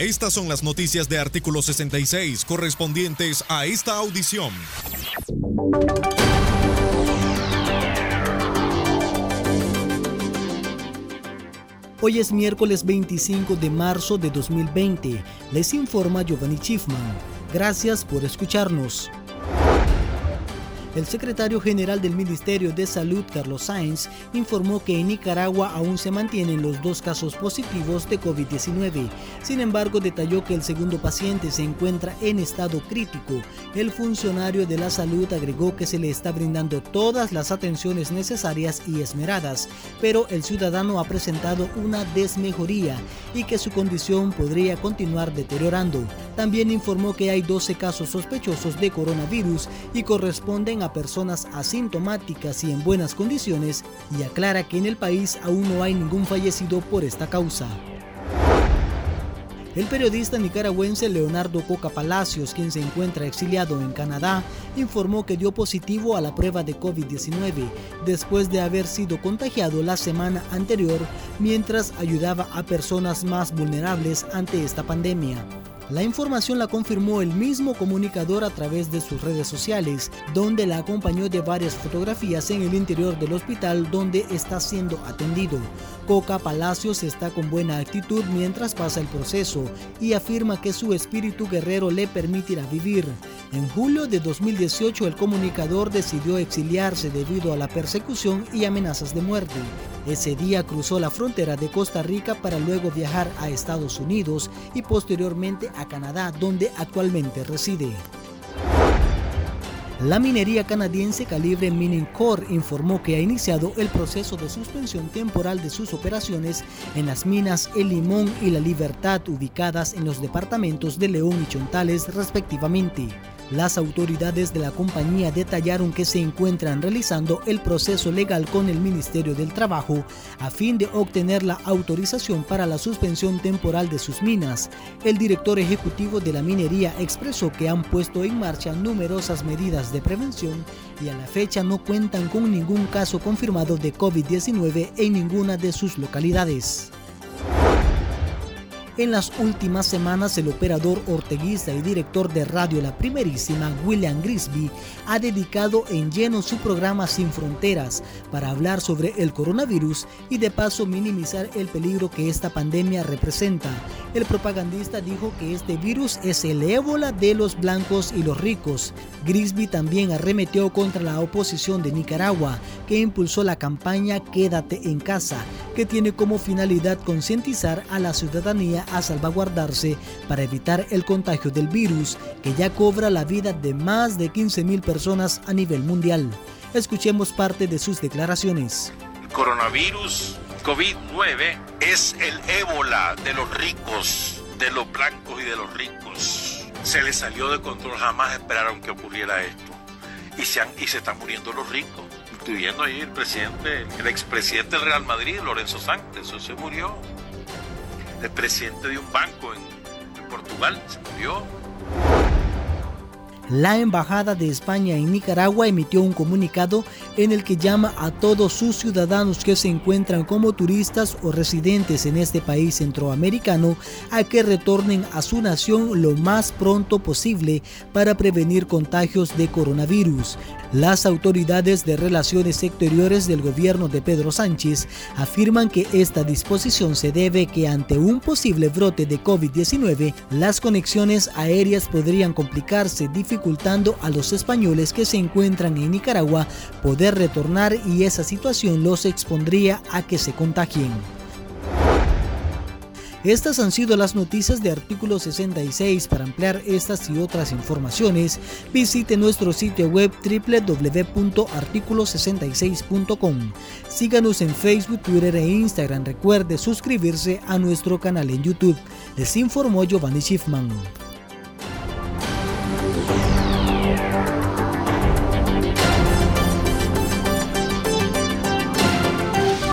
Estas son las noticias de artículo 66 correspondientes a esta audición. Hoy es miércoles 25 de marzo de 2020. Les informa Giovanni Schiffman. Gracias por escucharnos. El secretario general del Ministerio de Salud, Carlos Sáenz, informó que en Nicaragua aún se mantienen los dos casos positivos de COVID-19. Sin embargo, detalló que el segundo paciente se encuentra en estado crítico. El funcionario de la salud agregó que se le está brindando todas las atenciones necesarias y esmeradas, pero el ciudadano ha presentado una desmejoría y que su condición podría continuar deteriorando. También informó que hay 12 casos sospechosos de coronavirus y corresponden a personas asintomáticas y en buenas condiciones y aclara que en el país aún no hay ningún fallecido por esta causa. El periodista nicaragüense Leonardo Coca Palacios, quien se encuentra exiliado en Canadá, informó que dio positivo a la prueba de COVID-19 después de haber sido contagiado la semana anterior mientras ayudaba a personas más vulnerables ante esta pandemia. La información la confirmó el mismo comunicador a través de sus redes sociales, donde la acompañó de varias fotografías en el interior del hospital donde está siendo atendido. Coca Palacios está con buena actitud mientras pasa el proceso y afirma que su espíritu guerrero le permitirá vivir. En julio de 2018 el comunicador decidió exiliarse debido a la persecución y amenazas de muerte. Ese día cruzó la frontera de Costa Rica para luego viajar a Estados Unidos y posteriormente a Canadá, donde actualmente reside. La minería canadiense Calibre Mining Corp informó que ha iniciado el proceso de suspensión temporal de sus operaciones en las minas El Limón y La Libertad ubicadas en los departamentos de León y Chontales respectivamente. Las autoridades de la compañía detallaron que se encuentran realizando el proceso legal con el Ministerio del Trabajo a fin de obtener la autorización para la suspensión temporal de sus minas. El director ejecutivo de la minería expresó que han puesto en marcha numerosas medidas de prevención y a la fecha no cuentan con ningún caso confirmado de COVID-19 en ninguna de sus localidades. En las últimas semanas, el operador orteguista y director de radio La Primerísima, William Grisby, ha dedicado en lleno su programa Sin Fronteras para hablar sobre el coronavirus y de paso minimizar el peligro que esta pandemia representa. El propagandista dijo que este virus es el ébola de los blancos y los ricos. Grisby también arremetió contra la oposición de Nicaragua, que impulsó la campaña Quédate en casa, que tiene como finalidad concientizar a la ciudadanía a salvaguardarse para evitar el contagio del virus que ya cobra la vida de más de 15.000 personas a nivel mundial. Escuchemos parte de sus declaraciones. El coronavirus COVID-9 es el ébola de los ricos, de los blancos y de los ricos. Se les salió de control, jamás esperaron que ocurriera esto. Y se, y se están muriendo los ricos, incluyendo ahí el presidente, el expresidente del Real Madrid, Lorenzo Sánchez, eso se murió el presidente de un banco en, Portugal, se murió. La Embajada de España en Nicaragua emitió un comunicado en el que llama a todos sus ciudadanos que se encuentran como turistas o residentes en este país centroamericano a que retornen a su nación lo más pronto posible para prevenir contagios de coronavirus. Las autoridades de relaciones exteriores del gobierno de Pedro Sánchez afirman que esta disposición se debe que ante un posible brote de COVID-19, las conexiones aéreas podrían complicarse, dificultando a los españoles que se encuentran en Nicaragua poder retornar y esa situación los expondría a que se contagien. Estas han sido las noticias de artículo 66. Para ampliar estas y otras informaciones, visite nuestro sitio web www.articulo66.com. Síganos en Facebook, Twitter e Instagram. Recuerde suscribirse a nuestro canal en YouTube. Les informó Giovanni Schiffman.